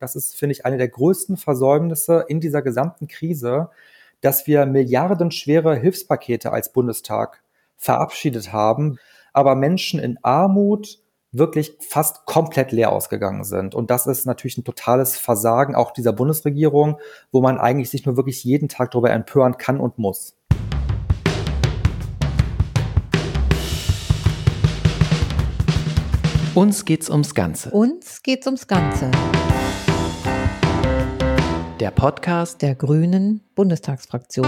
Das ist, finde ich, eine der größten Versäumnisse in dieser gesamten Krise, dass wir milliardenschwere Hilfspakete als Bundestag verabschiedet haben, aber Menschen in Armut wirklich fast komplett leer ausgegangen sind. Und das ist natürlich ein totales Versagen auch dieser Bundesregierung, wo man eigentlich sich nur wirklich jeden Tag darüber empören kann und muss. Uns geht's ums Ganze. Uns geht's ums Ganze. Der Podcast der Grünen Bundestagsfraktion.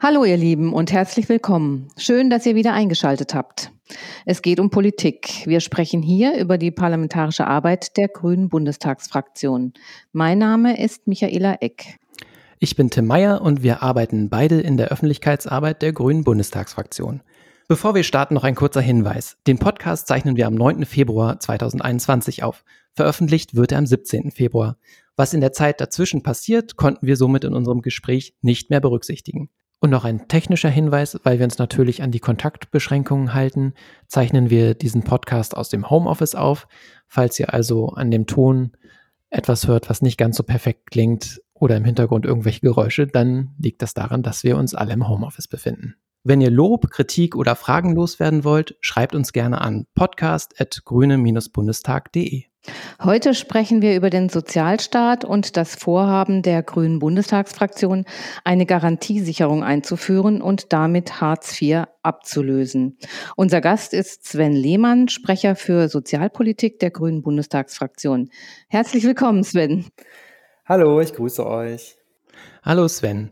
Hallo ihr Lieben und herzlich willkommen. Schön, dass ihr wieder eingeschaltet habt. Es geht um Politik. Wir sprechen hier über die parlamentarische Arbeit der Grünen Bundestagsfraktion. Mein Name ist Michaela Eck. Ich bin Tim Meyer und wir arbeiten beide in der Öffentlichkeitsarbeit der Grünen Bundestagsfraktion. Bevor wir starten, noch ein kurzer Hinweis. Den Podcast zeichnen wir am 9. Februar 2021 auf. Veröffentlicht wird er am 17. Februar. Was in der Zeit dazwischen passiert, konnten wir somit in unserem Gespräch nicht mehr berücksichtigen. Und noch ein technischer Hinweis, weil wir uns natürlich an die Kontaktbeschränkungen halten, zeichnen wir diesen Podcast aus dem Homeoffice auf. Falls ihr also an dem Ton etwas hört, was nicht ganz so perfekt klingt oder im Hintergrund irgendwelche Geräusche, dann liegt das daran, dass wir uns alle im Homeoffice befinden. Wenn ihr Lob, Kritik oder Fragen loswerden wollt, schreibt uns gerne an podcast.grüne-bundestag.de. Heute sprechen wir über den Sozialstaat und das Vorhaben der Grünen Bundestagsfraktion, eine Garantiesicherung einzuführen und damit Hartz IV abzulösen. Unser Gast ist Sven Lehmann, Sprecher für Sozialpolitik der Grünen Bundestagsfraktion. Herzlich willkommen, Sven. Hallo, ich grüße euch. Hallo, Sven.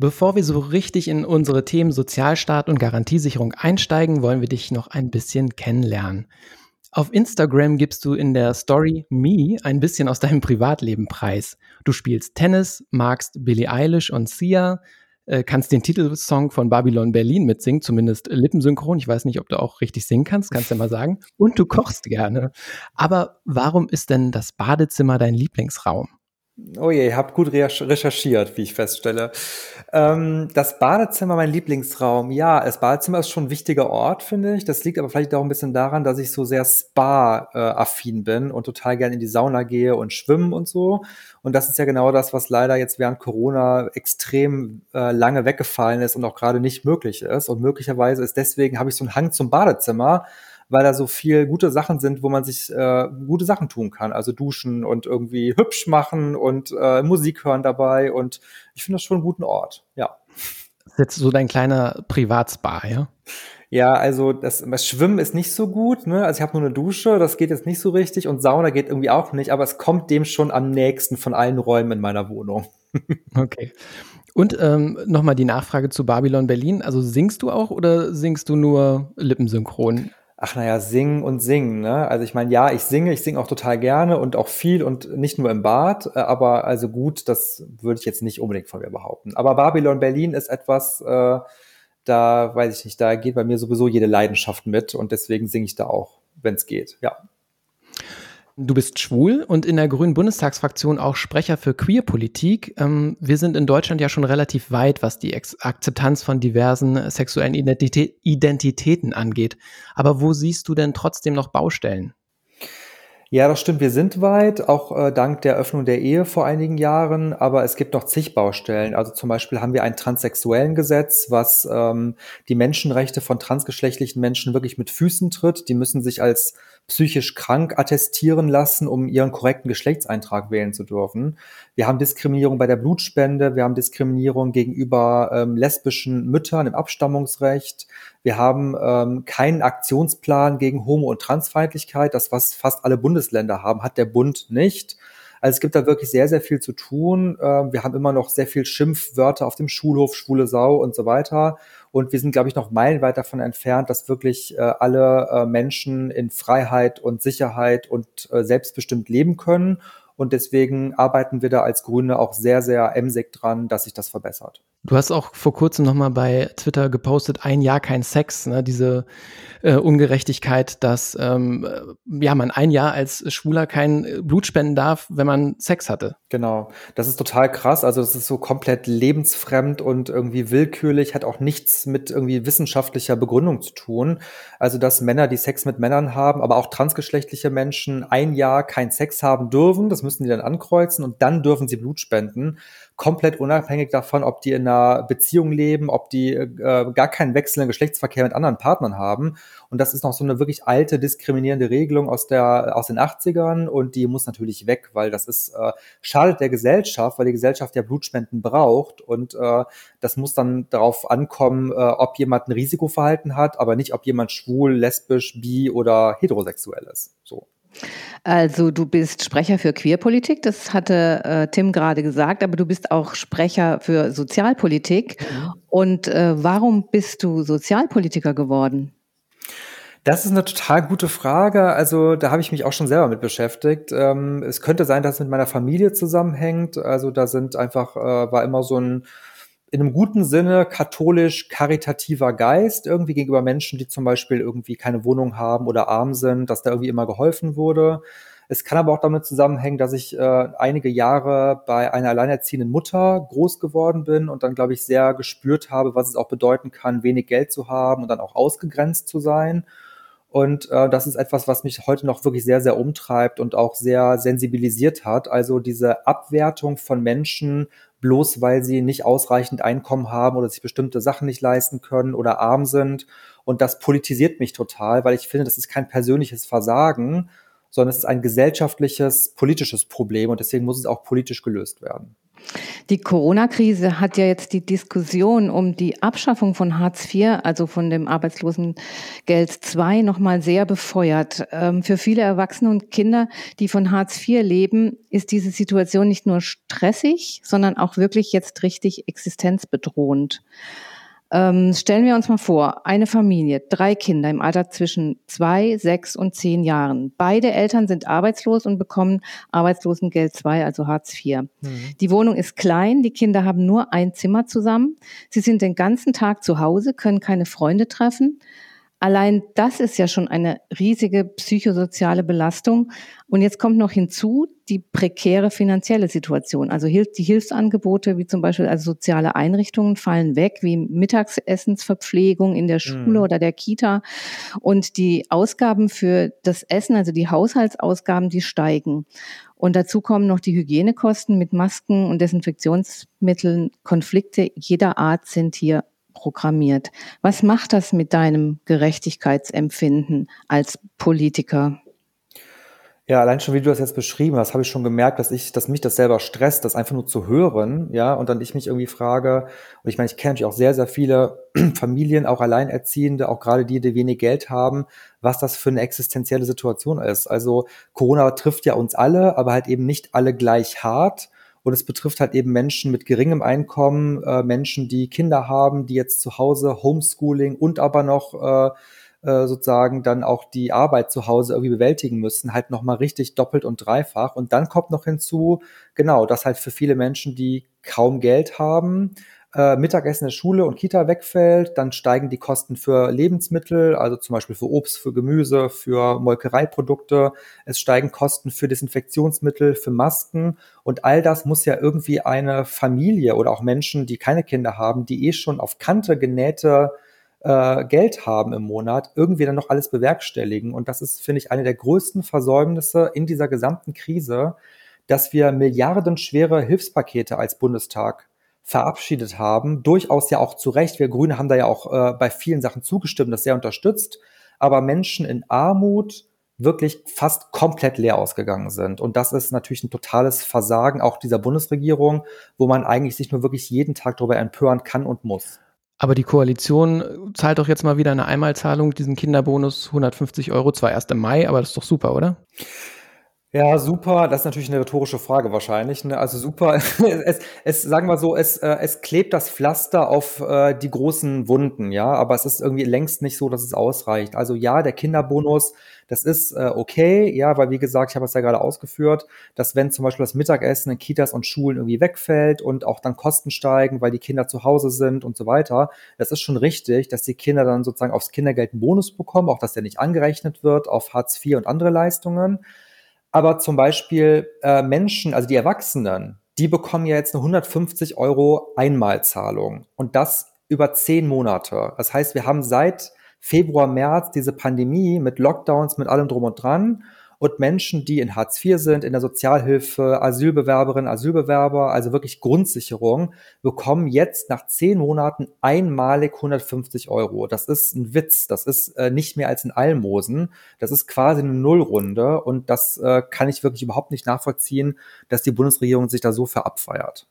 Bevor wir so richtig in unsere Themen Sozialstaat und Garantiesicherung einsteigen, wollen wir dich noch ein bisschen kennenlernen. Auf Instagram gibst du in der Story Me ein bisschen aus deinem Privatleben preis. Du spielst Tennis, magst Billie Eilish und Sia, äh, kannst den Titelsong von Babylon Berlin mitsingen, zumindest lippensynchron. Ich weiß nicht, ob du auch richtig singen kannst, kannst du mal sagen. Und du kochst gerne. Aber warum ist denn das Badezimmer dein Lieblingsraum? Oh je, ihr habt gut recherchiert, wie ich feststelle. Ähm, das Badezimmer, mein Lieblingsraum. Ja, das Badezimmer ist schon ein wichtiger Ort, finde ich. Das liegt aber vielleicht auch ein bisschen daran, dass ich so sehr Spa-affin bin und total gerne in die Sauna gehe und schwimmen und so. Und das ist ja genau das, was leider jetzt während Corona extrem äh, lange weggefallen ist und auch gerade nicht möglich ist. Und möglicherweise ist deswegen, habe ich so einen Hang zum Badezimmer, weil da so viel gute Sachen sind, wo man sich äh, gute Sachen tun kann. Also duschen und irgendwie hübsch machen und äh, Musik hören dabei. Und ich finde das schon einen guten Ort, ja. Das ist jetzt so dein kleiner Privatspa, ja? Ja, also das, das Schwimmen ist nicht so gut, ne? Also ich habe nur eine Dusche, das geht jetzt nicht so richtig und Sauna geht irgendwie auch nicht, aber es kommt dem schon am nächsten von allen Räumen in meiner Wohnung. okay. Und ähm, nochmal die Nachfrage zu Babylon Berlin. Also singst du auch oder singst du nur lippensynchron? Ach naja, singen und singen. Ne? Also ich meine, ja, ich singe, ich singe auch total gerne und auch viel und nicht nur im Bad, äh, aber also gut, das würde ich jetzt nicht unbedingt von mir behaupten. Aber Babylon Berlin ist etwas, äh, da weiß ich nicht, da geht bei mir sowieso jede Leidenschaft mit und deswegen singe ich da auch, wenn es geht, ja. Du bist schwul und in der Grünen Bundestagsfraktion auch Sprecher für Queerpolitik. Ähm, wir sind in Deutschland ja schon relativ weit, was die Akzeptanz von diversen sexuellen Identitäten angeht. Aber wo siehst du denn trotzdem noch Baustellen? Ja, das stimmt. Wir sind weit, auch äh, dank der Öffnung der Ehe vor einigen Jahren. Aber es gibt noch zig Baustellen. Also zum Beispiel haben wir ein transsexuellen Gesetz, was ähm, die Menschenrechte von transgeschlechtlichen Menschen wirklich mit Füßen tritt. Die müssen sich als psychisch krank attestieren lassen, um ihren korrekten Geschlechtseintrag wählen zu dürfen. Wir haben Diskriminierung bei der Blutspende. Wir haben Diskriminierung gegenüber ähm, lesbischen Müttern im Abstammungsrecht. Wir haben ähm, keinen Aktionsplan gegen Homo- und Transfeindlichkeit. Das, was fast alle Bundesländer haben, hat der Bund nicht. Also es gibt da wirklich sehr, sehr viel zu tun. Ähm, wir haben immer noch sehr viel Schimpfwörter auf dem Schulhof, schwule Sau und so weiter. Und wir sind, glaube ich, noch meilenweit davon entfernt, dass wirklich äh, alle äh, Menschen in Freiheit und Sicherheit und äh, selbstbestimmt leben können. Und deswegen arbeiten wir da als Grüne auch sehr, sehr emsig dran, dass sich das verbessert. Du hast auch vor kurzem nochmal bei Twitter gepostet, ein Jahr kein Sex, ne? diese äh, Ungerechtigkeit, dass ähm, äh, ja, man ein Jahr als Schwuler kein Blut spenden darf, wenn man Sex hatte. Genau, das ist total krass. Also das ist so komplett lebensfremd und irgendwie willkürlich, hat auch nichts mit irgendwie wissenschaftlicher Begründung zu tun. Also dass Männer, die Sex mit Männern haben, aber auch transgeschlechtliche Menschen ein Jahr kein Sex haben dürfen, das müssen die dann ankreuzen und dann dürfen sie Blut spenden komplett unabhängig davon, ob die in einer Beziehung leben, ob die äh, gar keinen wechselnden Geschlechtsverkehr mit anderen Partnern haben. Und das ist noch so eine wirklich alte, diskriminierende Regelung aus, der, aus den 80ern und die muss natürlich weg, weil das ist, äh, schadet der Gesellschaft, weil die Gesellschaft ja Blutspenden braucht und äh, das muss dann darauf ankommen, äh, ob jemand ein Risikoverhalten hat, aber nicht, ob jemand schwul, lesbisch, bi oder heterosexuell ist. So. Also du bist Sprecher für Queerpolitik, das hatte äh, Tim gerade gesagt, aber du bist auch Sprecher für Sozialpolitik. Mhm. Und äh, warum bist du Sozialpolitiker geworden? Das ist eine total gute Frage. Also da habe ich mich auch schon selber mit beschäftigt. Ähm, es könnte sein, dass es mit meiner Familie zusammenhängt. Also da sind einfach, äh, war immer so ein in einem guten Sinne katholisch-karitativer Geist irgendwie gegenüber Menschen, die zum Beispiel irgendwie keine Wohnung haben oder arm sind, dass da irgendwie immer geholfen wurde. Es kann aber auch damit zusammenhängen, dass ich äh, einige Jahre bei einer alleinerziehenden Mutter groß geworden bin und dann, glaube ich, sehr gespürt habe, was es auch bedeuten kann, wenig Geld zu haben und dann auch ausgegrenzt zu sein. Und äh, das ist etwas, was mich heute noch wirklich sehr, sehr umtreibt und auch sehr sensibilisiert hat. Also diese Abwertung von Menschen bloß weil sie nicht ausreichend Einkommen haben oder sich bestimmte Sachen nicht leisten können oder arm sind. Und das politisiert mich total, weil ich finde, das ist kein persönliches Versagen, sondern es ist ein gesellschaftliches, politisches Problem und deswegen muss es auch politisch gelöst werden. Die Corona-Krise hat ja jetzt die Diskussion um die Abschaffung von Hartz IV, also von dem Arbeitslosengeld II, nochmal sehr befeuert. Ähm, für viele Erwachsene und Kinder, die von Hartz IV leben, ist diese Situation nicht nur stressig, sondern auch wirklich jetzt richtig existenzbedrohend. Ähm, stellen wir uns mal vor, eine Familie, drei Kinder im Alter zwischen zwei, sechs und zehn Jahren. Beide Eltern sind arbeitslos und bekommen Arbeitslosengeld 2, also Hartz IV. Mhm. Die Wohnung ist klein, die Kinder haben nur ein Zimmer zusammen. Sie sind den ganzen Tag zu Hause, können keine Freunde treffen. Allein das ist ja schon eine riesige psychosoziale Belastung. Und jetzt kommt noch hinzu die prekäre finanzielle Situation. Also die Hilfsangebote, wie zum Beispiel also soziale Einrichtungen, fallen weg, wie Mittagsessensverpflegung in der Schule mhm. oder der Kita. Und die Ausgaben für das Essen, also die Haushaltsausgaben, die steigen. Und dazu kommen noch die Hygienekosten mit Masken und Desinfektionsmitteln. Konflikte jeder Art sind hier programmiert. Was macht das mit deinem Gerechtigkeitsempfinden als Politiker? Ja, allein schon, wie du das jetzt beschrieben hast, habe ich schon gemerkt, dass ich, dass mich das selber stresst, das einfach nur zu hören, ja, und dann ich mich irgendwie frage, und ich meine, ich kenne natürlich auch sehr, sehr viele Familien, auch Alleinerziehende, auch gerade die, die wenig Geld haben, was das für eine existenzielle Situation ist. Also Corona trifft ja uns alle, aber halt eben nicht alle gleich hart. Und es betrifft halt eben Menschen mit geringem Einkommen, äh, Menschen, die Kinder haben, die jetzt zu Hause Homeschooling und aber noch äh, äh, sozusagen dann auch die Arbeit zu Hause irgendwie bewältigen müssen, halt nochmal richtig doppelt und dreifach. Und dann kommt noch hinzu, genau, dass halt für viele Menschen, die kaum Geld haben, äh, Mittagessen in der Schule und Kita wegfällt, dann steigen die Kosten für Lebensmittel, also zum Beispiel für Obst, für Gemüse, für Molkereiprodukte. Es steigen Kosten für Desinfektionsmittel, für Masken und all das muss ja irgendwie eine Familie oder auch Menschen, die keine Kinder haben, die eh schon auf Kante genähte äh, Geld haben im Monat, irgendwie dann noch alles bewerkstelligen. Und das ist, finde ich, eine der größten Versäumnisse in dieser gesamten Krise, dass wir milliardenschwere Hilfspakete als Bundestag verabschiedet haben. Durchaus ja auch zu Recht. Wir Grüne haben da ja auch äh, bei vielen Sachen zugestimmt, das sehr unterstützt. Aber Menschen in Armut wirklich fast komplett leer ausgegangen sind. Und das ist natürlich ein totales Versagen auch dieser Bundesregierung, wo man eigentlich sich nur wirklich jeden Tag darüber empören kann und muss. Aber die Koalition zahlt doch jetzt mal wieder eine Einmalzahlung, diesen Kinderbonus 150 Euro, zwar erst im Mai, aber das ist doch super, oder? Ja, super. Das ist natürlich eine rhetorische Frage wahrscheinlich, ne? Also, super. Es es sagen wir so, es äh, es klebt das Pflaster auf, äh, die großen Wunden, ja, aber es ist irgendwie längst nicht so, dass es ausreicht. Also, ja, der Kinderbonus, das ist, äh, okay, ja, weil wie gesagt, ich habe es ja gerade ausgeführt, dass wenn zum Beispiel das Mittagessen in Kitas und Schulen irgendwie wegfällt und auch dann Kosten steigen, weil die Kinder zu Hause sind und so weiter, das ist schon richtig, dass die Kinder dann sozusagen aufs Kindergeld 'n Bonus bekommen, auch dass der nicht angerechnet wird auf Hartz IV und andere Leistungen. Aber zum Beispiel äh, Menschen, also die Erwachsenen, die bekommen ja jetzt eine 150 Euro Einmalzahlung und das über zehn Monate. Das heißt, wir haben seit Februar, März diese Pandemie mit Lockdowns, mit allem drum und dran und Menschen, die in Hartz IV sind, in der Sozialhilfe, Asylbewerberinnen, Asylbewerber, also wirklich Grundsicherung, bekommen jetzt nach zehn Monaten einmalig 150 Euro. Das ist ein Witz. Das ist äh, nicht mehr als ein Almosen. Das ist quasi eine Nullrunde und das äh, kann ich wirklich überhaupt nicht nachvollziehen, dass die Bundesregierung sich da so verabfeiert.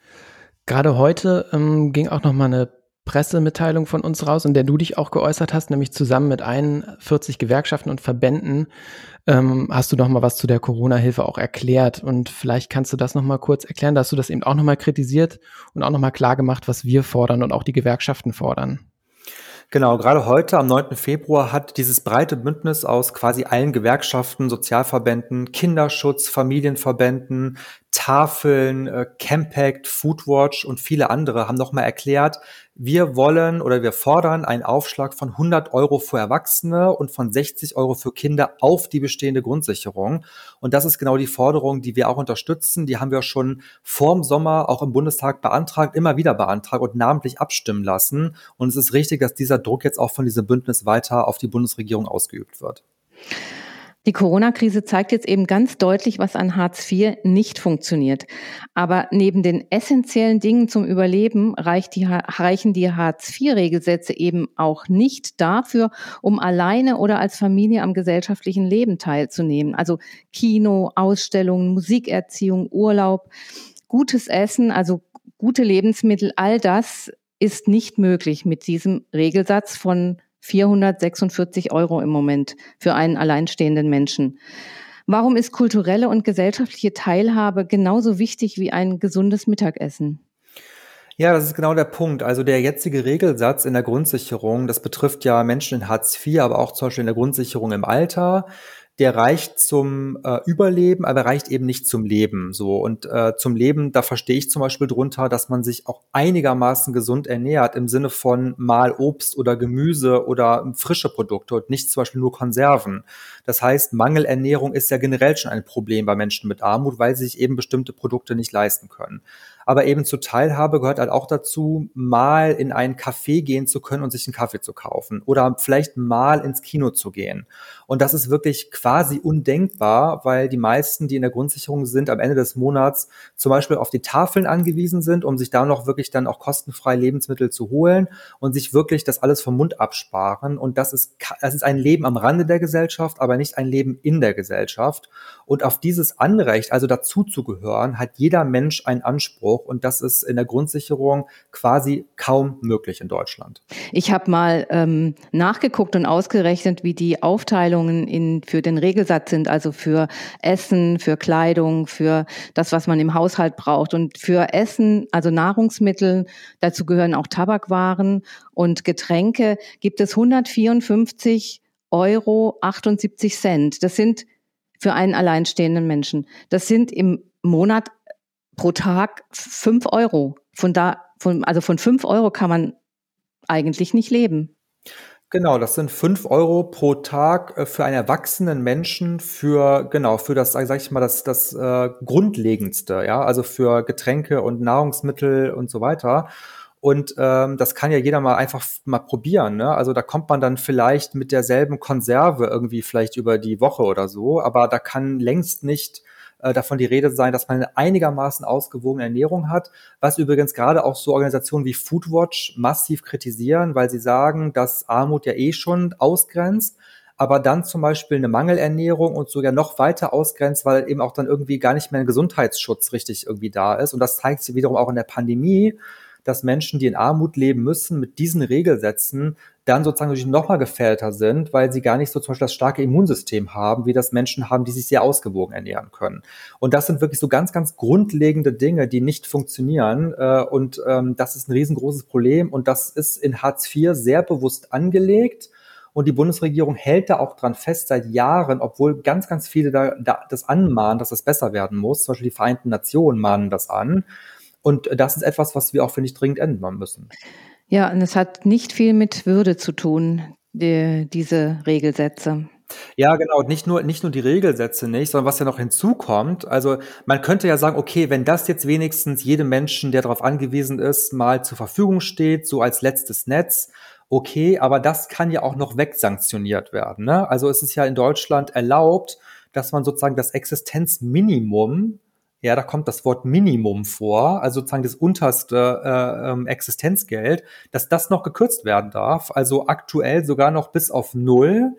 Gerade heute ähm, ging auch noch mal eine Pressemitteilung von uns raus, in der du dich auch geäußert hast, nämlich zusammen mit 41 Gewerkschaften und Verbänden ähm, hast du noch mal was zu der Corona-Hilfe auch erklärt. Und vielleicht kannst du das noch mal kurz erklären. Da hast du das eben auch noch mal kritisiert und auch noch mal klar gemacht, was wir fordern und auch die Gewerkschaften fordern. Genau, gerade heute am 9. Februar hat dieses breite Bündnis aus quasi allen Gewerkschaften, Sozialverbänden, Kinderschutz, Familienverbänden, Tafeln, äh, Campact, Foodwatch und viele andere haben nochmal erklärt, wir wollen oder wir fordern einen Aufschlag von 100 Euro für Erwachsene und von 60 Euro für Kinder auf die bestehende Grundsicherung. Und das ist genau die Forderung, die wir auch unterstützen. Die haben wir schon vorm Sommer auch im Bundestag beantragt, immer wieder beantragt und namentlich abstimmen lassen. Und es ist richtig, dass dieser Druck jetzt auch von diesem Bündnis weiter auf die Bundesregierung ausgeübt wird. Die Corona-Krise zeigt jetzt eben ganz deutlich, was an Hartz IV nicht funktioniert. Aber neben den essentiellen Dingen zum Überleben die, reichen die Hartz IV-Regelsätze eben auch nicht dafür, um alleine oder als Familie am gesellschaftlichen Leben teilzunehmen. Also Kino, Ausstellungen, Musikerziehung, Urlaub, gutes Essen, also gute Lebensmittel, all das ist nicht möglich mit diesem Regelsatz von 446 Euro im Moment für einen alleinstehenden Menschen. Warum ist kulturelle und gesellschaftliche Teilhabe genauso wichtig wie ein gesundes Mittagessen? Ja, das ist genau der Punkt. Also der jetzige Regelsatz in der Grundsicherung, das betrifft ja Menschen in Hartz IV, aber auch zum Beispiel in der Grundsicherung im Alter der reicht zum äh, Überleben, aber reicht eben nicht zum Leben. So und äh, zum Leben, da verstehe ich zum Beispiel drunter, dass man sich auch einigermaßen gesund ernährt im Sinne von mal Obst oder Gemüse oder frische Produkte und nicht zum Beispiel nur Konserven. Das heißt, Mangelernährung ist ja generell schon ein Problem bei Menschen mit Armut, weil sie sich eben bestimmte Produkte nicht leisten können aber eben zur Teilhabe gehört halt auch dazu, mal in einen Café gehen zu können und sich einen Kaffee zu kaufen oder vielleicht mal ins Kino zu gehen. Und das ist wirklich quasi undenkbar, weil die meisten, die in der Grundsicherung sind, am Ende des Monats zum Beispiel auf die Tafeln angewiesen sind, um sich da noch wirklich dann auch kostenfrei Lebensmittel zu holen und sich wirklich das alles vom Mund absparen. Und das ist, das ist ein Leben am Rande der Gesellschaft, aber nicht ein Leben in der Gesellschaft. Und auf dieses Anrecht, also dazu zu gehören, hat jeder Mensch einen Anspruch hoch und das ist in der Grundsicherung quasi kaum möglich in Deutschland. Ich habe mal ähm, nachgeguckt und ausgerechnet, wie die Aufteilungen in, für den Regelsatz sind, also für Essen, für Kleidung, für das, was man im Haushalt braucht. Und für Essen, also Nahrungsmittel, dazu gehören auch Tabakwaren und Getränke, gibt es 154 Euro 78 Cent. Das sind für einen alleinstehenden Menschen. Das sind im Monat pro Tag fünf Euro. Von da, von, also von fünf Euro kann man eigentlich nicht leben. Genau, das sind fünf Euro pro Tag äh, für einen erwachsenen Menschen für, genau, für das, sag ich mal, das, das äh, Grundlegendste, ja, also für Getränke und Nahrungsmittel und so weiter. Und ähm, das kann ja jeder mal einfach mal probieren. Ne? Also da kommt man dann vielleicht mit derselben Konserve irgendwie vielleicht über die Woche oder so, aber da kann längst nicht äh, davon die Rede sein, dass man eine einigermaßen ausgewogene Ernährung hat, was übrigens gerade auch so Organisationen wie Foodwatch massiv kritisieren, weil sie sagen, dass Armut ja eh schon ausgrenzt, aber dann zum Beispiel eine Mangelernährung und sogar noch weiter ausgrenzt, weil eben auch dann irgendwie gar nicht mehr ein Gesundheitsschutz richtig irgendwie da ist. Und das zeigt sich wiederum auch in der Pandemie, dass Menschen, die in Armut leben müssen, mit diesen Regelsätzen dann sozusagen natürlich nochmal gefährdeter sind, weil sie gar nicht so zum Beispiel das starke Immunsystem haben, wie das Menschen haben, die sich sehr ausgewogen ernähren können. Und das sind wirklich so ganz, ganz grundlegende Dinge, die nicht funktionieren. Äh, und ähm, das ist ein riesengroßes Problem. Und das ist in Hartz IV sehr bewusst angelegt. Und die Bundesregierung hält da auch dran fest seit Jahren, obwohl ganz, ganz viele da, da das anmahnen, dass es besser werden muss. Zum Beispiel die Vereinten Nationen mahnen das an. Und das ist etwas, was wir auch, finde ich, dringend ändern müssen. Ja, und es hat nicht viel mit Würde zu tun, die, diese Regelsätze. Ja, genau. Nicht nur, nicht nur die Regelsätze nicht, sondern was ja noch hinzukommt. Also man könnte ja sagen, okay, wenn das jetzt wenigstens jedem Menschen, der darauf angewiesen ist, mal zur Verfügung steht, so als letztes Netz, okay, aber das kann ja auch noch wegsanktioniert werden. Ne? Also es ist ja in Deutschland erlaubt, dass man sozusagen das Existenzminimum ja, da kommt das Wort Minimum vor, also sozusagen das unterste äh, ähm, Existenzgeld, dass das noch gekürzt werden darf. Also aktuell sogar noch bis auf null.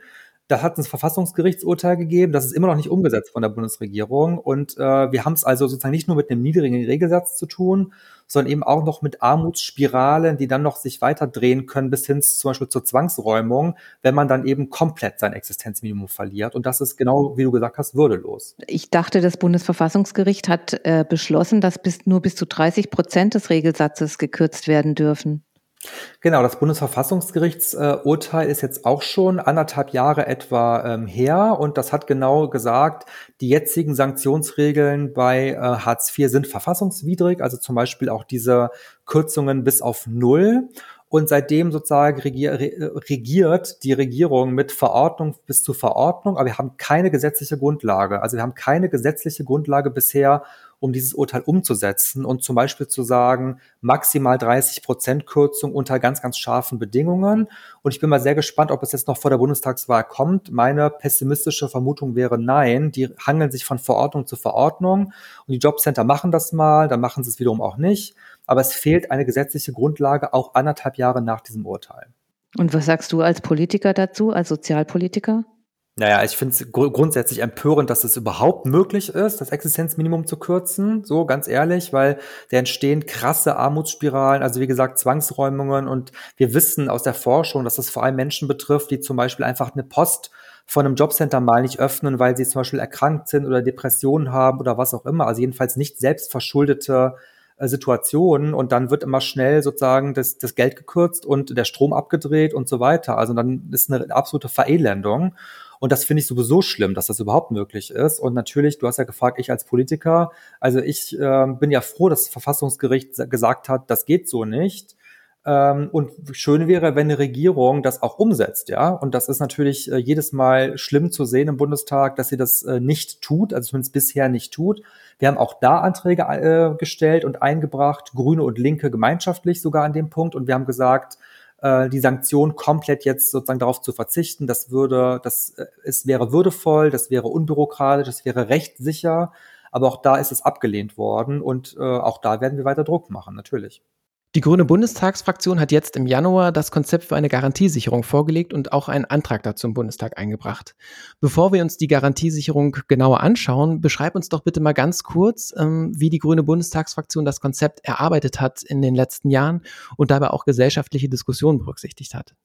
Da hat ein Verfassungsgerichtsurteil gegeben, das ist immer noch nicht umgesetzt von der Bundesregierung. Und äh, wir haben es also sozusagen nicht nur mit einem niedrigen Regelsatz zu tun, sondern eben auch noch mit Armutsspiralen, die dann noch sich weiter drehen können bis hin zum Beispiel zur Zwangsräumung, wenn man dann eben komplett sein Existenzminimum verliert. Und das ist genau, wie du gesagt hast, würdelos. Ich dachte, das Bundesverfassungsgericht hat äh, beschlossen, dass bis, nur bis zu 30 Prozent des Regelsatzes gekürzt werden dürfen. Genau, das Bundesverfassungsgerichtsurteil ist jetzt auch schon anderthalb Jahre etwa ähm, her und das hat genau gesagt, die jetzigen Sanktionsregeln bei äh, Hartz IV sind verfassungswidrig, also zum Beispiel auch diese Kürzungen bis auf Null. Und seitdem sozusagen regier, regiert die Regierung mit Verordnung bis zu Verordnung, aber wir haben keine gesetzliche Grundlage. Also wir haben keine gesetzliche Grundlage bisher, um dieses Urteil umzusetzen und zum Beispiel zu sagen, maximal 30 Prozent Kürzung unter ganz, ganz scharfen Bedingungen. Und ich bin mal sehr gespannt, ob es jetzt noch vor der Bundestagswahl kommt. Meine pessimistische Vermutung wäre nein. Die hangeln sich von Verordnung zu Verordnung und die Jobcenter machen das mal, dann machen sie es wiederum auch nicht. Aber es fehlt eine gesetzliche Grundlage auch anderthalb Jahre nach diesem Urteil. Und was sagst du als Politiker dazu, als Sozialpolitiker? Naja, ich finde es gr grundsätzlich empörend, dass es überhaupt möglich ist, das Existenzminimum zu kürzen, so ganz ehrlich, weil da entstehen krasse Armutsspiralen, also wie gesagt Zwangsräumungen und wir wissen aus der Forschung, dass das vor allem Menschen betrifft, die zum Beispiel einfach eine Post von einem Jobcenter mal nicht öffnen, weil sie zum Beispiel erkrankt sind oder Depressionen haben oder was auch immer, also jedenfalls nicht selbstverschuldete äh, Situationen und dann wird immer schnell sozusagen das, das Geld gekürzt und der Strom abgedreht und so weiter. Also dann ist eine absolute Verelendung. Und das finde ich sowieso schlimm, dass das überhaupt möglich ist. Und natürlich, du hast ja gefragt, ich als Politiker, also ich äh, bin ja froh, dass das Verfassungsgericht gesagt hat, das geht so nicht. Ähm, und schön wäre, wenn eine Regierung das auch umsetzt, ja. Und das ist natürlich äh, jedes Mal schlimm zu sehen im Bundestag, dass sie das äh, nicht tut, also zumindest bisher nicht tut. Wir haben auch da Anträge äh, gestellt und eingebracht, Grüne und Linke gemeinschaftlich sogar an dem Punkt. Und wir haben gesagt, äh, die Sanktion komplett jetzt sozusagen darauf zu verzichten. Das würde, das äh, es wäre würdevoll, das wäre unbürokratisch, das wäre rechtssicher. Aber auch da ist es abgelehnt worden und äh, auch da werden wir weiter Druck machen, natürlich. Die Grüne Bundestagsfraktion hat jetzt im Januar das Konzept für eine Garantiesicherung vorgelegt und auch einen Antrag dazu im Bundestag eingebracht. Bevor wir uns die Garantiesicherung genauer anschauen, beschreib uns doch bitte mal ganz kurz, ähm, wie die Grüne Bundestagsfraktion das Konzept erarbeitet hat in den letzten Jahren und dabei auch gesellschaftliche Diskussionen berücksichtigt hat.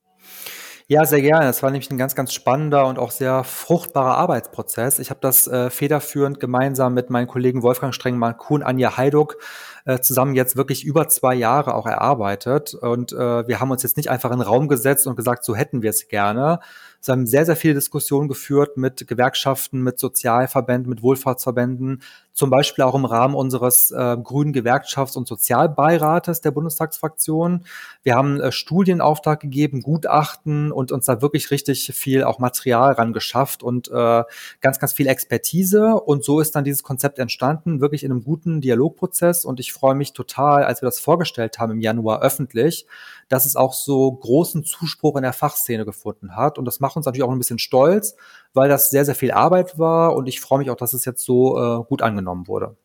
Ja, sehr gerne. Das war nämlich ein ganz, ganz spannender und auch sehr fruchtbarer Arbeitsprozess. Ich habe das äh, federführend gemeinsam mit meinen Kollegen Wolfgang Strengmann, Kuhn, Anja Heiduck äh, zusammen jetzt wirklich über zwei Jahre auch erarbeitet. Und äh, wir haben uns jetzt nicht einfach in den Raum gesetzt und gesagt, so hätten wir es gerne, Sie haben sehr, sehr viele Diskussionen geführt mit Gewerkschaften, mit Sozialverbänden, mit Wohlfahrtsverbänden, zum Beispiel auch im Rahmen unseres äh, grünen Gewerkschafts- und Sozialbeirates der Bundestagsfraktion. Wir haben äh, Studienauftrag gegeben, Gutachten und uns da wirklich richtig viel auch Material ran geschafft und äh, ganz, ganz viel Expertise. Und so ist dann dieses Konzept entstanden, wirklich in einem guten Dialogprozess. Und ich freue mich total, als wir das vorgestellt haben im Januar öffentlich, dass es auch so großen Zuspruch in der Fachszene gefunden hat. Und das macht uns natürlich auch ein bisschen stolz, weil das sehr, sehr viel Arbeit war. Und ich freue mich auch, dass es jetzt so äh, gut angenommen wurde.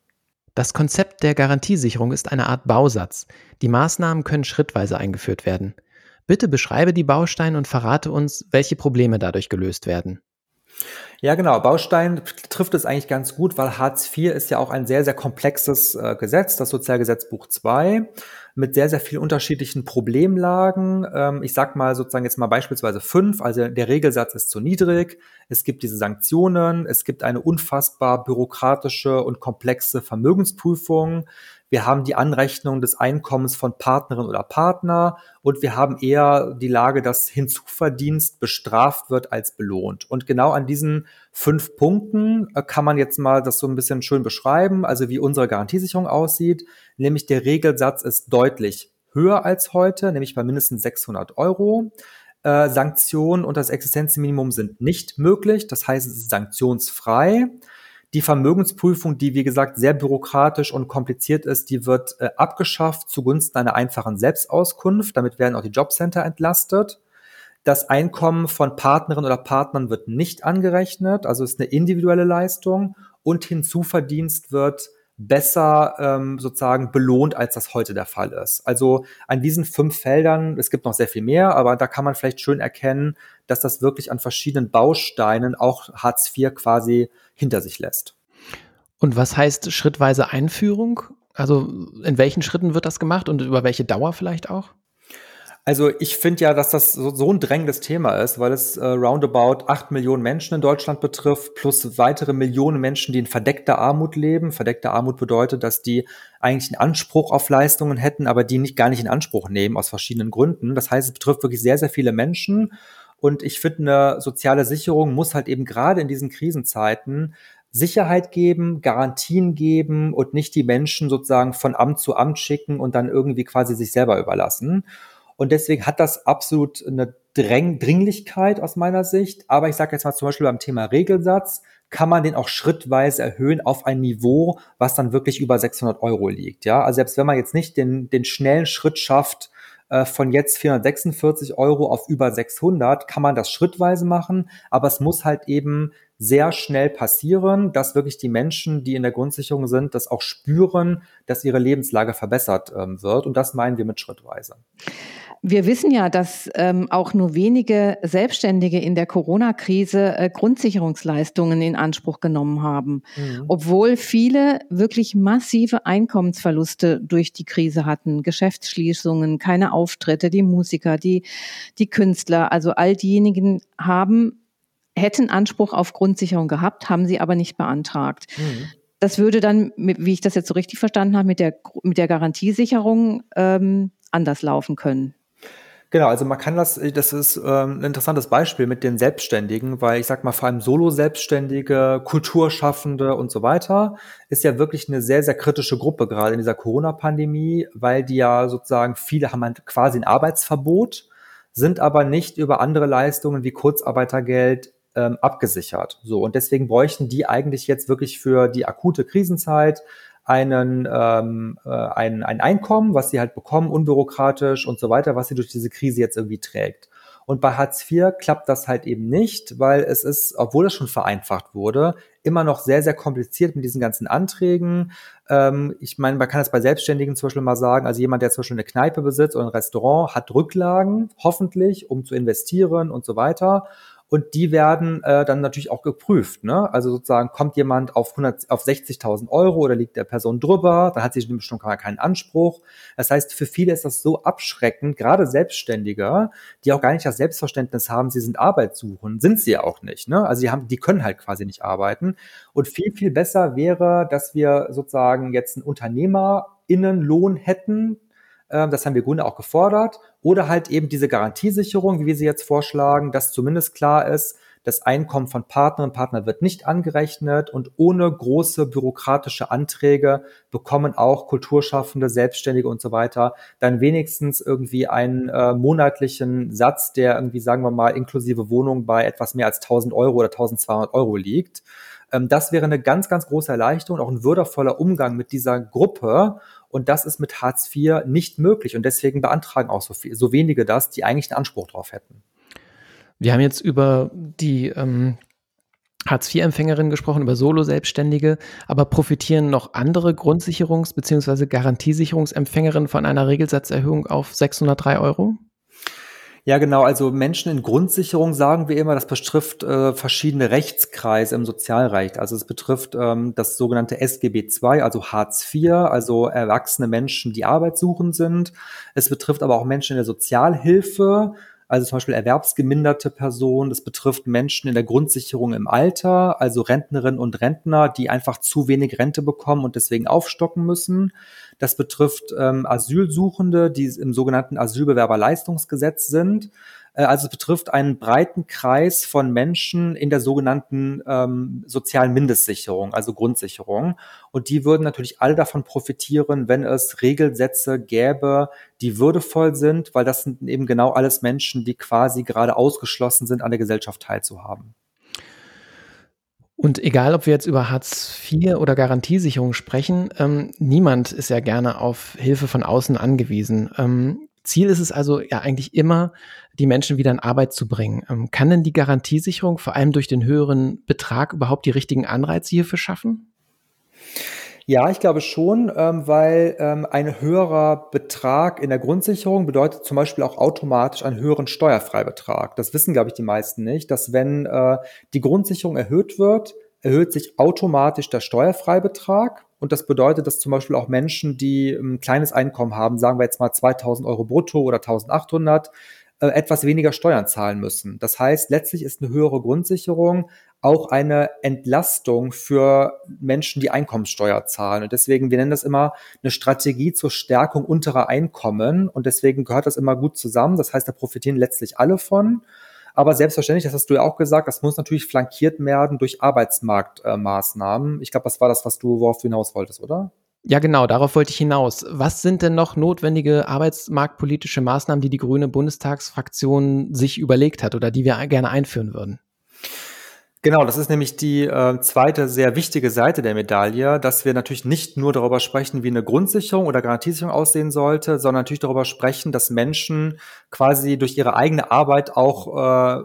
Das Konzept der Garantiesicherung ist eine Art Bausatz. Die Maßnahmen können schrittweise eingeführt werden. Bitte beschreibe die Bausteine und verrate uns, welche Probleme dadurch gelöst werden. Ja, genau. Baustein trifft es eigentlich ganz gut, weil Hartz IV ist ja auch ein sehr, sehr komplexes äh, Gesetz, das Sozialgesetzbuch 2. mit sehr, sehr vielen unterschiedlichen Problemlagen. Ähm, ich sag mal sozusagen jetzt mal beispielsweise fünf, also der Regelsatz ist zu niedrig, es gibt diese Sanktionen, es gibt eine unfassbar bürokratische und komplexe Vermögensprüfung, wir haben die Anrechnung des Einkommens von Partnerin oder Partner und wir haben eher die Lage, dass Hinzuverdienst bestraft wird als belohnt. Und genau an diesen fünf Punkten äh, kann man jetzt mal das so ein bisschen schön beschreiben, also wie unsere Garantiesicherung aussieht, nämlich der Regelsatz ist deutlich höher als heute, nämlich bei mindestens 600 Euro. Äh, Sanktionen und das Existenzminimum sind nicht möglich, das heißt, es ist sanktionsfrei. Die Vermögensprüfung, die wie gesagt sehr bürokratisch und kompliziert ist, die wird äh, abgeschafft zugunsten einer einfachen Selbstauskunft. Damit werden auch die Jobcenter entlastet. Das Einkommen von Partnerinnen oder Partnern wird nicht angerechnet, also ist eine individuelle Leistung und Hinzuverdienst wird besser ähm, sozusagen belohnt, als das heute der Fall ist. Also an diesen fünf Feldern, es gibt noch sehr viel mehr, aber da kann man vielleicht schön erkennen, dass das wirklich an verschiedenen Bausteinen auch Hartz IV quasi hinter sich lässt. Und was heißt schrittweise Einführung? Also in welchen Schritten wird das gemacht und über welche Dauer vielleicht auch? Also ich finde ja, dass das so, so, ein drängendes Thema ist, weil es äh, roundabout acht Millionen Menschen in Deutschland betrifft, plus weitere Millionen Menschen, die in verdeckter Armut leben. Verdeckte Armut bedeutet, dass die eigentlich einen Anspruch auf Leistungen hätten, aber die nicht gar nicht in Anspruch nehmen aus verschiedenen Gründen. Das heißt, es betrifft wirklich sehr, sehr viele Menschen. Und ich finde, eine soziale Sicherung muss halt eben gerade in diesen Krisenzeiten Sicherheit geben, Garantien geben und nicht die Menschen sozusagen von Amt zu Amt schicken und dann irgendwie quasi sich selber überlassen. Und deswegen hat das absolut eine Dräng Dringlichkeit aus meiner Sicht. Aber ich sage jetzt mal zum Beispiel beim Thema Regelsatz, kann man den auch schrittweise erhöhen auf ein Niveau, was dann wirklich über 600 Euro liegt. Ja, also selbst wenn man jetzt nicht den, den schnellen Schritt schafft, äh, von jetzt 446 Euro auf über 600, kann man das schrittweise machen. Aber es muss halt eben sehr schnell passieren, dass wirklich die Menschen, die in der Grundsicherung sind, das auch spüren, dass ihre Lebenslage verbessert ähm, wird. Und das meinen wir mit schrittweise. Wir wissen ja, dass ähm, auch nur wenige Selbstständige in der Corona-Krise äh, Grundsicherungsleistungen in Anspruch genommen haben, mhm. obwohl viele wirklich massive Einkommensverluste durch die Krise hatten, Geschäftsschließungen, keine Auftritte, die Musiker, die, die Künstler, also all diejenigen haben, hätten Anspruch auf Grundsicherung gehabt, haben sie aber nicht beantragt. Mhm. Das würde dann, wie ich das jetzt so richtig verstanden habe, mit der, mit der Garantiesicherung ähm, anders laufen können. Genau, also man kann das, das ist ähm, ein interessantes Beispiel mit den Selbstständigen, weil ich sag mal vor allem Solo-Selbstständige, Kulturschaffende und so weiter ist ja wirklich eine sehr, sehr kritische Gruppe gerade in dieser Corona-Pandemie, weil die ja sozusagen viele haben halt quasi ein Arbeitsverbot, sind aber nicht über andere Leistungen wie Kurzarbeitergeld ähm, abgesichert. So und deswegen bräuchten die eigentlich jetzt wirklich für die akute Krisenzeit einen, ähm, äh, ein, ein Einkommen, was sie halt bekommen, unbürokratisch und so weiter, was sie durch diese Krise jetzt irgendwie trägt. Und bei Hartz IV klappt das halt eben nicht, weil es ist, obwohl es schon vereinfacht wurde, immer noch sehr, sehr kompliziert mit diesen ganzen Anträgen. Ähm, ich meine, man kann es bei Selbstständigen zum Beispiel mal sagen, also jemand, der zum Beispiel eine Kneipe besitzt oder ein Restaurant, hat Rücklagen, hoffentlich, um zu investieren und so weiter und die werden äh, dann natürlich auch geprüft. Ne? Also sozusagen kommt jemand auf, 100, auf 60.000 Euro oder liegt der Person drüber, dann hat sie bestimmt keinen Anspruch. Das heißt, für viele ist das so abschreckend, gerade Selbstständige, die auch gar nicht das Selbstverständnis haben, sie sind Arbeitssuchen, sind sie auch nicht. Ne? Also die, haben, die können halt quasi nicht arbeiten. Und viel, viel besser wäre, dass wir sozusagen jetzt einen UnternehmerInnenlohn hätten, das haben wir Grüne auch gefordert. Oder halt eben diese Garantiesicherung, wie wir sie jetzt vorschlagen, dass zumindest klar ist, das Einkommen von Partnerinnen und Partnern wird nicht angerechnet und ohne große bürokratische Anträge bekommen auch Kulturschaffende, Selbstständige und so weiter dann wenigstens irgendwie einen äh, monatlichen Satz, der irgendwie, sagen wir mal, inklusive Wohnung bei etwas mehr als 1000 Euro oder 1200 Euro liegt. Ähm, das wäre eine ganz, ganz große Erleichterung, auch ein würdevoller Umgang mit dieser Gruppe. Und das ist mit Hartz IV nicht möglich. Und deswegen beantragen auch so, viel, so wenige das, die eigentlich einen Anspruch drauf hätten. Wir haben jetzt über die ähm, Hartz-IV-Empfängerinnen gesprochen, über Solo-Selbstständige, aber profitieren noch andere Grundsicherungs- bzw. Garantiesicherungsempfängerinnen von einer Regelsatzerhöhung auf 603 Euro? Ja, genau. Also Menschen in Grundsicherung sagen wir immer, das betrifft äh, verschiedene Rechtskreise im Sozialrecht. Also es betrifft ähm, das sogenannte SGB II, also Hartz IV, also erwachsene Menschen, die arbeitssuchend sind. Es betrifft aber auch Menschen in der Sozialhilfe, also zum Beispiel erwerbsgeminderte Personen. Das betrifft Menschen in der Grundsicherung im Alter, also Rentnerinnen und Rentner, die einfach zu wenig Rente bekommen und deswegen aufstocken müssen. Das betrifft ähm, Asylsuchende, die im sogenannten Asylbewerberleistungsgesetz sind. Äh, also es betrifft einen breiten Kreis von Menschen in der sogenannten ähm, sozialen Mindestsicherung, also Grundsicherung. Und die würden natürlich alle davon profitieren, wenn es Regelsätze gäbe, die würdevoll sind, weil das sind eben genau alles Menschen, die quasi gerade ausgeschlossen sind, an der Gesellschaft teilzuhaben. Und egal, ob wir jetzt über Hartz IV oder Garantiesicherung sprechen, ähm, niemand ist ja gerne auf Hilfe von außen angewiesen. Ähm, Ziel ist es also ja eigentlich immer, die Menschen wieder in Arbeit zu bringen. Ähm, kann denn die Garantiesicherung vor allem durch den höheren Betrag überhaupt die richtigen Anreize hierfür schaffen? Ja, ich glaube schon, ähm, weil ähm, ein höherer Betrag in der Grundsicherung bedeutet zum Beispiel auch automatisch einen höheren Steuerfreibetrag. Das wissen, glaube ich, die meisten nicht, dass wenn äh, die Grundsicherung erhöht wird, erhöht sich automatisch der Steuerfreibetrag. Und das bedeutet, dass zum Beispiel auch Menschen, die ein kleines Einkommen haben, sagen wir jetzt mal 2000 Euro brutto oder 1800, äh, etwas weniger Steuern zahlen müssen. Das heißt, letztlich ist eine höhere Grundsicherung auch eine Entlastung für Menschen, die Einkommenssteuer zahlen. Und deswegen, wir nennen das immer eine Strategie zur Stärkung unterer Einkommen. Und deswegen gehört das immer gut zusammen. Das heißt, da profitieren letztlich alle von. Aber selbstverständlich, das hast du ja auch gesagt, das muss natürlich flankiert werden durch Arbeitsmarktmaßnahmen. Äh, ich glaube, das war das, was du, worauf du hinaus wolltest, oder? Ja, genau, darauf wollte ich hinaus. Was sind denn noch notwendige arbeitsmarktpolitische Maßnahmen, die die grüne Bundestagsfraktion sich überlegt hat oder die wir gerne einführen würden? Genau, das ist nämlich die äh, zweite sehr wichtige Seite der Medaille, dass wir natürlich nicht nur darüber sprechen, wie eine Grundsicherung oder Garantiesicherung aussehen sollte, sondern natürlich darüber sprechen, dass Menschen quasi durch ihre eigene Arbeit auch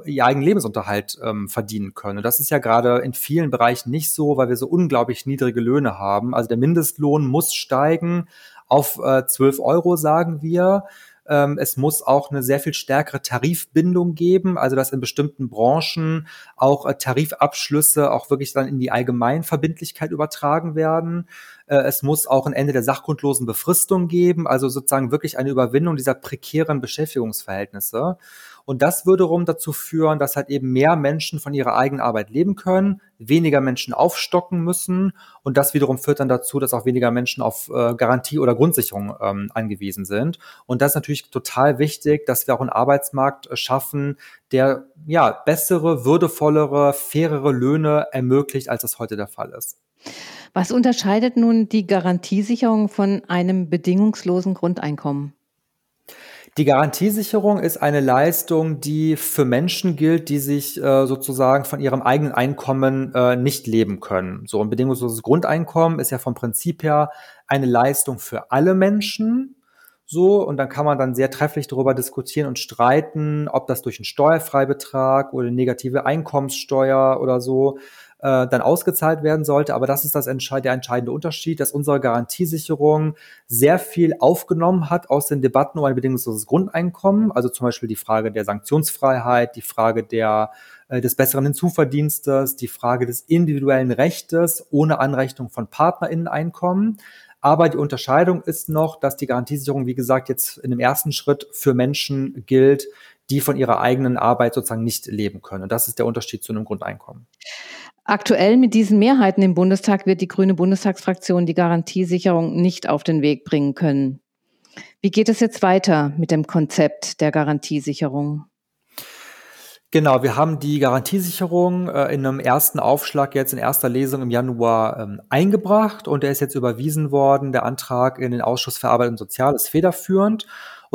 äh, ihr eigenen Lebensunterhalt ähm, verdienen können. Und das ist ja gerade in vielen Bereichen nicht so, weil wir so unglaublich niedrige Löhne haben. Also der Mindestlohn muss steigen auf äh, 12 Euro, sagen wir. Ähm, es muss auch eine sehr viel stärkere Tarifbindung geben, also dass in bestimmten Branchen auch äh, Tarifabschlüsse auch wirklich dann in die Allgemeinverbindlichkeit übertragen werden. Äh, es muss auch ein Ende der sachgrundlosen Befristung geben, also sozusagen wirklich eine Überwindung dieser prekären Beschäftigungsverhältnisse. Und das würde rum dazu führen, dass halt eben mehr Menschen von ihrer eigenen Arbeit leben können, weniger Menschen aufstocken müssen. Und das wiederum führt dann dazu, dass auch weniger Menschen auf äh, Garantie oder Grundsicherung ähm, angewiesen sind. Und das ist natürlich total wichtig, dass wir auch einen Arbeitsmarkt äh, schaffen, der ja bessere, würdevollere, fairere Löhne ermöglicht, als das heute der Fall ist. Was unterscheidet nun die Garantiesicherung von einem bedingungslosen Grundeinkommen? Die Garantiesicherung ist eine Leistung, die für Menschen gilt, die sich äh, sozusagen von ihrem eigenen Einkommen äh, nicht leben können. So ein bedingungsloses Grundeinkommen ist ja vom Prinzip her eine Leistung für alle Menschen. So, und dann kann man dann sehr trefflich darüber diskutieren und streiten, ob das durch einen Steuerfreibetrag oder negative Einkommenssteuer oder so äh, dann ausgezahlt werden sollte. Aber das ist das entscheid der entscheidende Unterschied, dass unsere Garantiesicherung sehr viel aufgenommen hat aus den Debatten um ein bedingungsloses Grundeinkommen. Also zum Beispiel die Frage der Sanktionsfreiheit, die Frage der äh, des besseren Hinzuverdienstes, die Frage des individuellen Rechtes ohne Anrechnung von PartnerInnen-Einkommen. Aber die Unterscheidung ist noch, dass die Garantiesicherung, wie gesagt, jetzt in dem ersten Schritt für Menschen gilt, die von ihrer eigenen Arbeit sozusagen nicht leben können. Und das ist der Unterschied zu einem Grundeinkommen. Aktuell mit diesen Mehrheiten im Bundestag wird die grüne Bundestagsfraktion die Garantiesicherung nicht auf den Weg bringen können. Wie geht es jetzt weiter mit dem Konzept der Garantiesicherung? Genau, wir haben die Garantiesicherung äh, in einem ersten Aufschlag jetzt in erster Lesung im Januar ähm, eingebracht und der ist jetzt überwiesen worden. Der Antrag in den Ausschuss für Arbeit und Soziales federführend.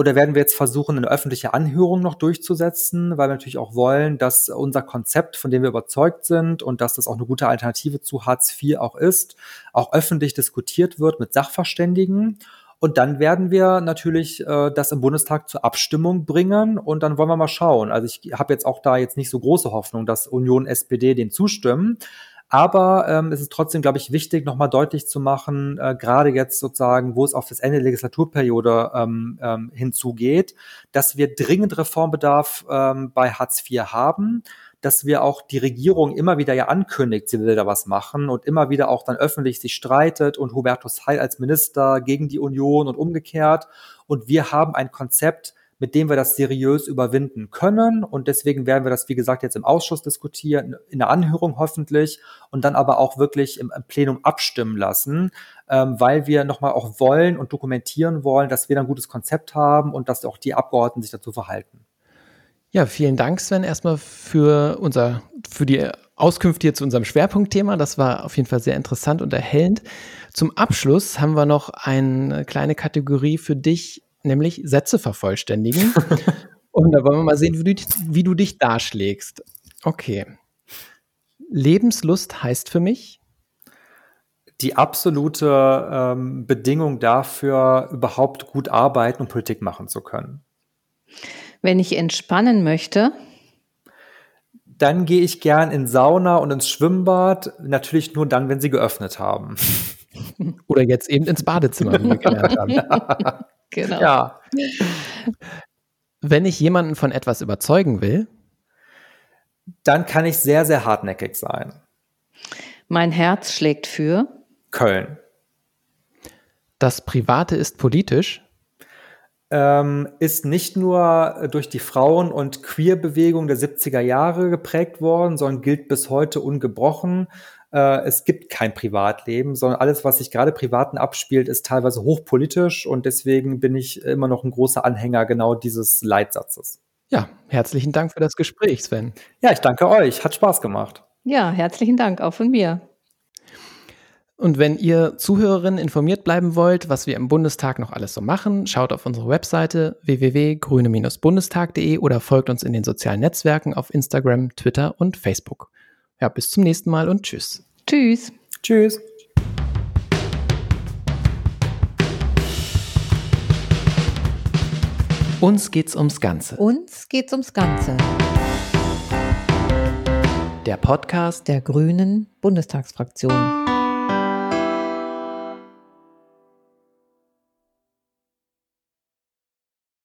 Oder werden wir jetzt versuchen, eine öffentliche Anhörung noch durchzusetzen, weil wir natürlich auch wollen, dass unser Konzept, von dem wir überzeugt sind und dass das auch eine gute Alternative zu Hartz IV auch ist, auch öffentlich diskutiert wird mit Sachverständigen. Und dann werden wir natürlich äh, das im Bundestag zur Abstimmung bringen und dann wollen wir mal schauen. Also ich habe jetzt auch da jetzt nicht so große Hoffnung, dass Union SPD den zustimmen. Aber ähm, es ist trotzdem, glaube ich, wichtig, nochmal deutlich zu machen, äh, gerade jetzt sozusagen, wo es auf das Ende der Legislaturperiode ähm, ähm, hinzugeht, dass wir dringend Reformbedarf ähm, bei Hartz IV haben dass wir auch die Regierung immer wieder ja ankündigt, sie will da was machen und immer wieder auch dann öffentlich sich streitet und Hubertus Heil als Minister gegen die Union und umgekehrt. Und wir haben ein Konzept, mit dem wir das seriös überwinden können. Und deswegen werden wir das, wie gesagt, jetzt im Ausschuss diskutieren, in der Anhörung hoffentlich und dann aber auch wirklich im, im Plenum abstimmen lassen, ähm, weil wir nochmal auch wollen und dokumentieren wollen, dass wir ein gutes Konzept haben und dass auch die Abgeordneten sich dazu verhalten. Ja, vielen Dank, Sven, erstmal für unser, für die Auskünfte hier zu unserem Schwerpunktthema. Das war auf jeden Fall sehr interessant und erhellend. Zum Abschluss haben wir noch eine kleine Kategorie für dich, nämlich Sätze vervollständigen. Und da wollen wir mal sehen, wie du, wie du dich darschlägst. Okay. Lebenslust heißt für mich? Die absolute ähm, Bedingung dafür, überhaupt gut arbeiten und Politik machen zu können. Wenn ich entspannen möchte, dann gehe ich gern in Sauna und ins Schwimmbad. Natürlich nur dann, wenn sie geöffnet haben. Oder jetzt eben ins Badezimmer, wie wir gelernt haben. Genau. Ja. Wenn ich jemanden von etwas überzeugen will, dann kann ich sehr, sehr hartnäckig sein. Mein Herz schlägt für Köln. Das Private ist politisch. Ähm, ist nicht nur durch die Frauen- und Queer-Bewegung der 70er Jahre geprägt worden, sondern gilt bis heute ungebrochen äh, es gibt kein Privatleben, sondern alles, was sich gerade privaten abspielt, ist teilweise hochpolitisch und deswegen bin ich immer noch ein großer Anhänger genau dieses Leitsatzes. Ja, herzlichen Dank für das Gespräch, Sven. Ja, ich danke euch. Hat Spaß gemacht. Ja, herzlichen Dank auch von mir. Und wenn ihr Zuhörerinnen informiert bleiben wollt, was wir im Bundestag noch alles so machen, schaut auf unsere Webseite www.grüne-bundestag.de oder folgt uns in den sozialen Netzwerken auf Instagram, Twitter und Facebook. Ja, bis zum nächsten Mal und tschüss. Tschüss. Tschüss. Uns geht's ums Ganze. Uns geht's ums Ganze. Der Podcast der Grünen Bundestagsfraktion.